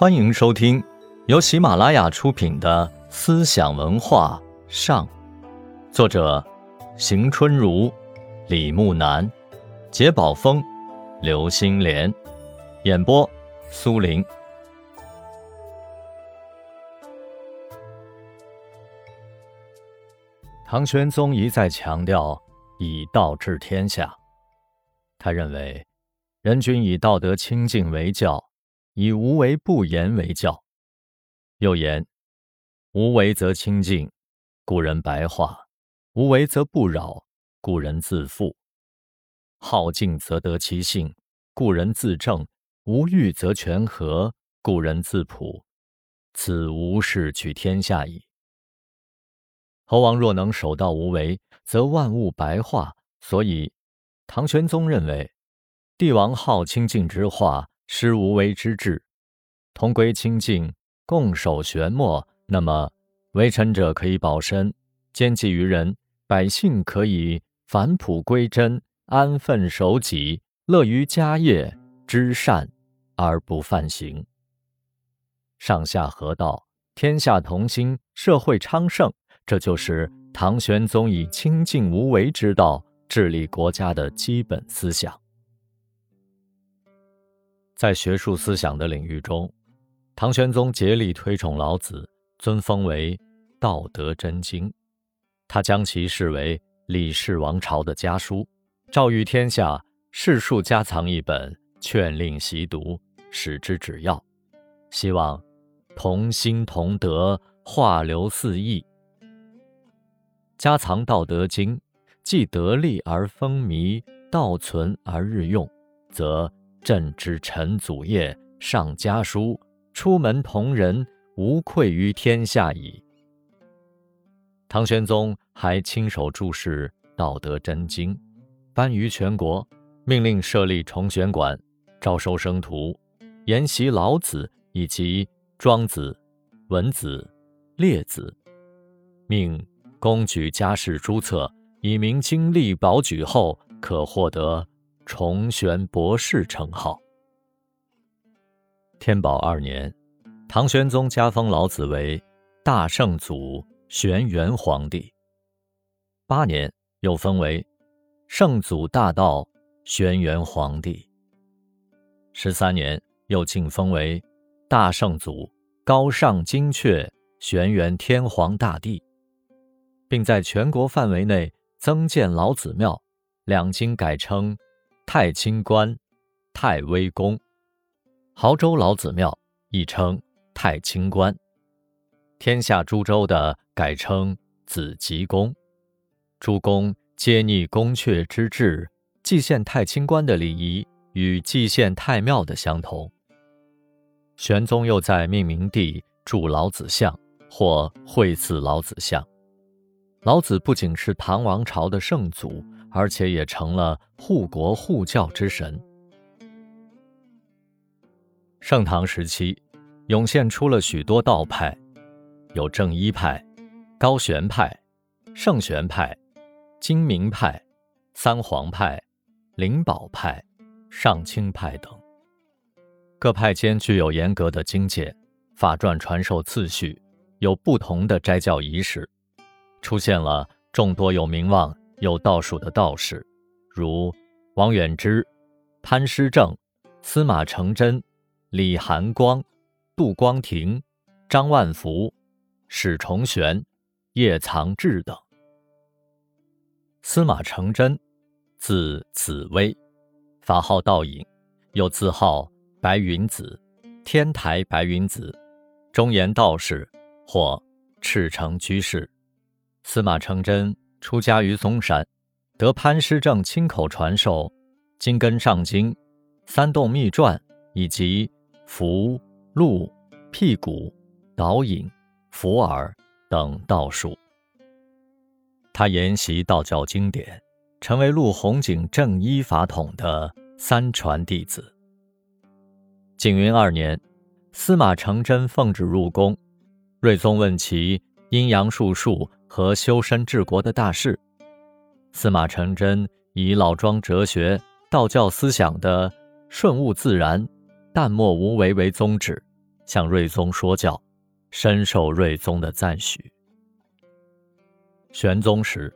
欢迎收听由喜马拉雅出品的《思想文化上》，作者邢春如、李木南、杰宝峰、刘星莲，演播苏林。唐玄宗一再强调以道治天下，他认为人君以道德清净为教。以无为不言为教，又言无为则清净，故人白话；无为则不扰，故人自负；好静则得其性，故人自正；无欲则全和，故人自朴。此无事取天下矣。猴王若能守道无为，则万物白化。所以，唐玄宗认为，帝王好清净之化。施无为之治，同归清净，共守玄默。那么，为臣者可以保身，兼济于人；百姓可以返璞归真，安分守己，乐于家业，知善而不犯行。上下合道，天下同心，社会昌盛。这就是唐玄宗以清净无为之道治理国家的基本思想。在学术思想的领域中，唐玄宗竭力推崇老子，尊封为道德真经。他将其视为李氏王朝的家书，诏谕天下士庶家藏一本，劝令习读，使之旨要，希望同心同德，化流四溢。家藏《道德经》，既得利而风靡，道存而日用，则。朕之臣祖业，上家书，出门同人，无愧于天下矣。唐玄宗还亲手注释《道德真经》，颁于全国，命令设立重玄馆，招收生徒，研习老子以及庄子、文子、列子，命公举家世诸册，以明经历保举后，可获得。重玄博士称号。天宝二年，唐玄宗加封老子为大圣祖玄元皇帝。八年，又封为圣祖大道玄元皇帝。十三年，又晋封为大圣祖高尚精确玄元天皇大帝，并在全国范围内增建老子庙，两京改称。太清观、太微宫、亳州老子庙亦称太清观，天下诸州的改称子集宫。诸宫皆逆宫阙之制，祭献太清观的礼仪与祭献太庙的相同。玄宗又在命名地铸老子像或绘祀老子像。老子不仅是唐王朝的圣祖。而且也成了护国护教之神。盛唐时期，涌现出了许多道派，有正一派、高玄派、圣玄派、精明派、三皇派、灵宝派、上清派等。各派间具有严格的经界、法传传授次序，有不同的斋教仪式，出现了众多有名望。有道术的道士，如王远之、潘师正、司马承祯、李寒光、杜光庭、张万福、史崇玄、叶藏志等。司马承祯，字子微，法号道隐，又字号白云子、天台白云子，忠言道士或赤诚居士。司马承祯。出家于嵩山，得潘师正亲口传授《金根上经》《三洞秘传》以及符、箓、辟谷、导引、伏耳等道术。他研习道教经典，成为陆弘景正一法统的三传弟子。景云二年，司马承祯奉旨入宫，睿宗问其阴阳术数。和修身治国的大事，司马承祯以老庄哲学、道教思想的顺物自然、淡漠无为为宗旨，向睿宗说教，深受睿宗的赞许。玄宗时，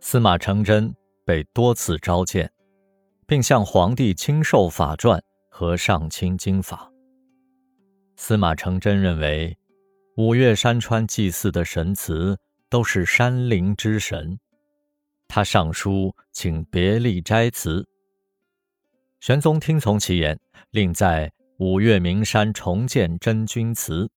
司马承祯被多次召见，并向皇帝亲授法传和上清经法。司马承祯认为，五岳山川祭祀的神祠都是山林之神，他上书请别立斋祠。玄宗听从其言，令在五岳名山重建真君祠，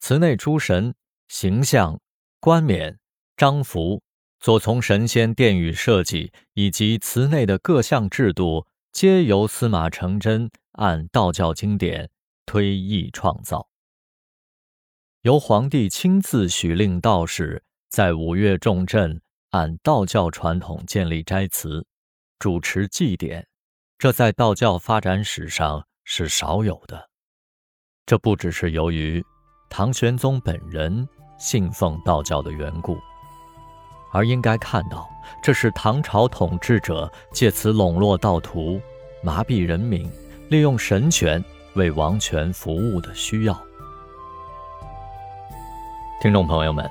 祠内诸神形象、冠冕、章符、左从神仙殿宇设计以及祠内的各项制度，皆由司马承祯按道教经典。推意创造，由皇帝亲自许令道士在五岳重镇按道教传统建立斋祠，主持祭典，这在道教发展史上是少有的。这不只是由于唐玄宗本人信奉道教的缘故，而应该看到，这是唐朝统治者借此笼络道徒、麻痹人民，利用神权。为王权服务的需要。听众朋友们，